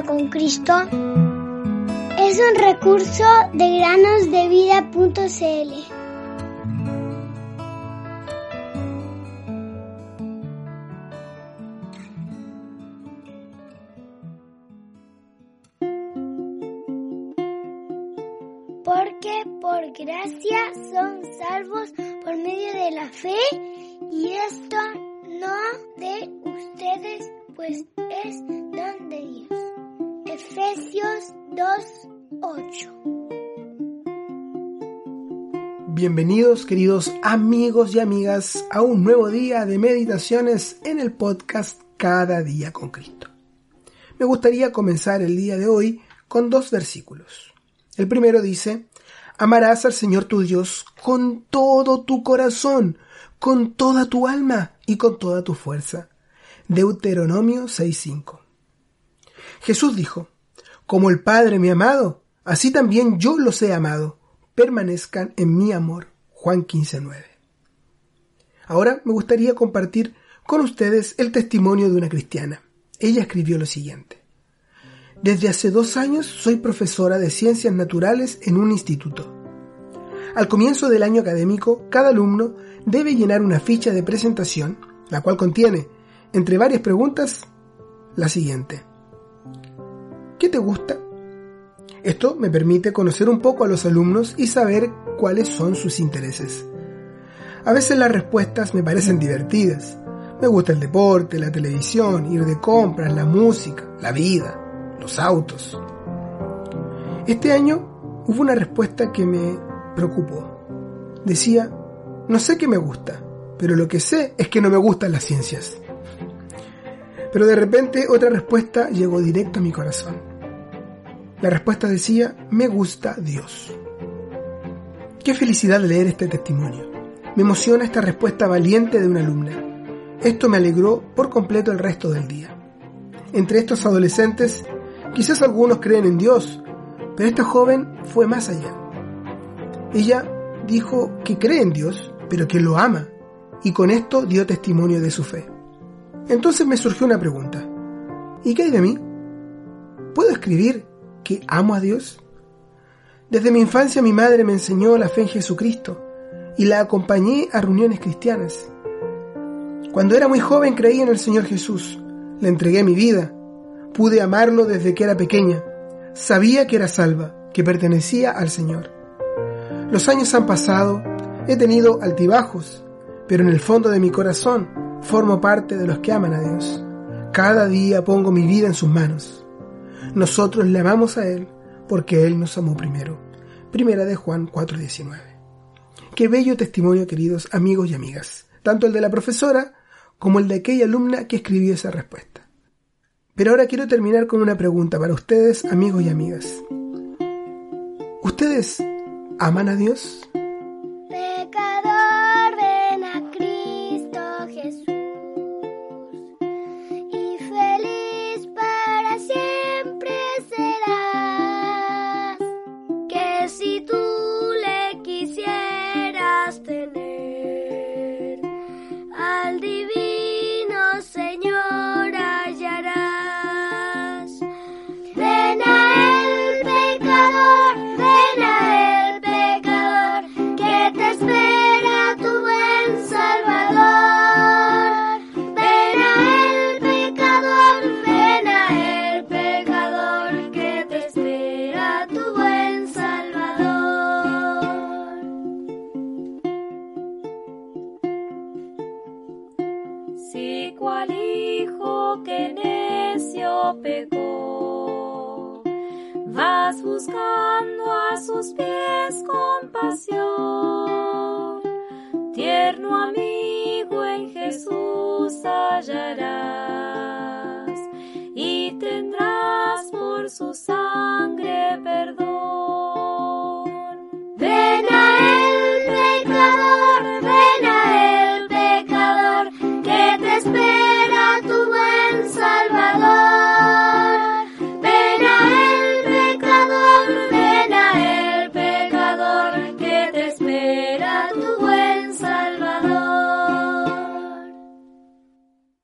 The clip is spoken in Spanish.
con Cristo es un recurso de granosdevida.cl. Porque por gracia son salvos por medio de la fe y esto no de ustedes, pues es don de Dios. Efesios 2:8 Bienvenidos queridos amigos y amigas a un nuevo día de meditaciones en el podcast Cada día con Cristo. Me gustaría comenzar el día de hoy con dos versículos. El primero dice, amarás al Señor tu Dios con todo tu corazón, con toda tu alma y con toda tu fuerza. Deuteronomio 6:5. Jesús dijo, como el Padre me ha amado, así también yo los he amado. Permanezcan en mi amor. Juan 15:9. Ahora me gustaría compartir con ustedes el testimonio de una cristiana. Ella escribió lo siguiente. Desde hace dos años soy profesora de ciencias naturales en un instituto. Al comienzo del año académico, cada alumno debe llenar una ficha de presentación, la cual contiene, entre varias preguntas, la siguiente. ¿Qué te gusta? Esto me permite conocer un poco a los alumnos y saber cuáles son sus intereses. A veces las respuestas me parecen divertidas. Me gusta el deporte, la televisión, ir de compras, la música, la vida, los autos. Este año hubo una respuesta que me preocupó. Decía, no sé qué me gusta, pero lo que sé es que no me gustan las ciencias. Pero de repente otra respuesta llegó directo a mi corazón. La respuesta decía, me gusta Dios. Qué felicidad leer este testimonio. Me emociona esta respuesta valiente de una alumna. Esto me alegró por completo el resto del día. Entre estos adolescentes, quizás algunos creen en Dios, pero esta joven fue más allá. Ella dijo que cree en Dios, pero que lo ama, y con esto dio testimonio de su fe. Entonces me surgió una pregunta. ¿Y qué hay de mí? ¿Puedo escribir que amo a Dios? Desde mi infancia mi madre me enseñó la fe en Jesucristo y la acompañé a reuniones cristianas. Cuando era muy joven creí en el Señor Jesús, le entregué mi vida, pude amarlo desde que era pequeña, sabía que era salva, que pertenecía al Señor. Los años han pasado, he tenido altibajos, pero en el fondo de mi corazón formo parte de los que aman a Dios. Cada día pongo mi vida en sus manos. Nosotros le amamos a Él porque Él nos amó primero. Primera de Juan 4:19. Qué bello testimonio, queridos amigos y amigas, tanto el de la profesora como el de aquella alumna que escribió esa respuesta. Pero ahora quiero terminar con una pregunta para ustedes, amigos y amigas. ¿Ustedes aman a Dios? Si cual hijo que necio pecó, vas buscando a sus pies compasión, tierno amigo en Jesús hallarás y tendrás por su sangre perdón.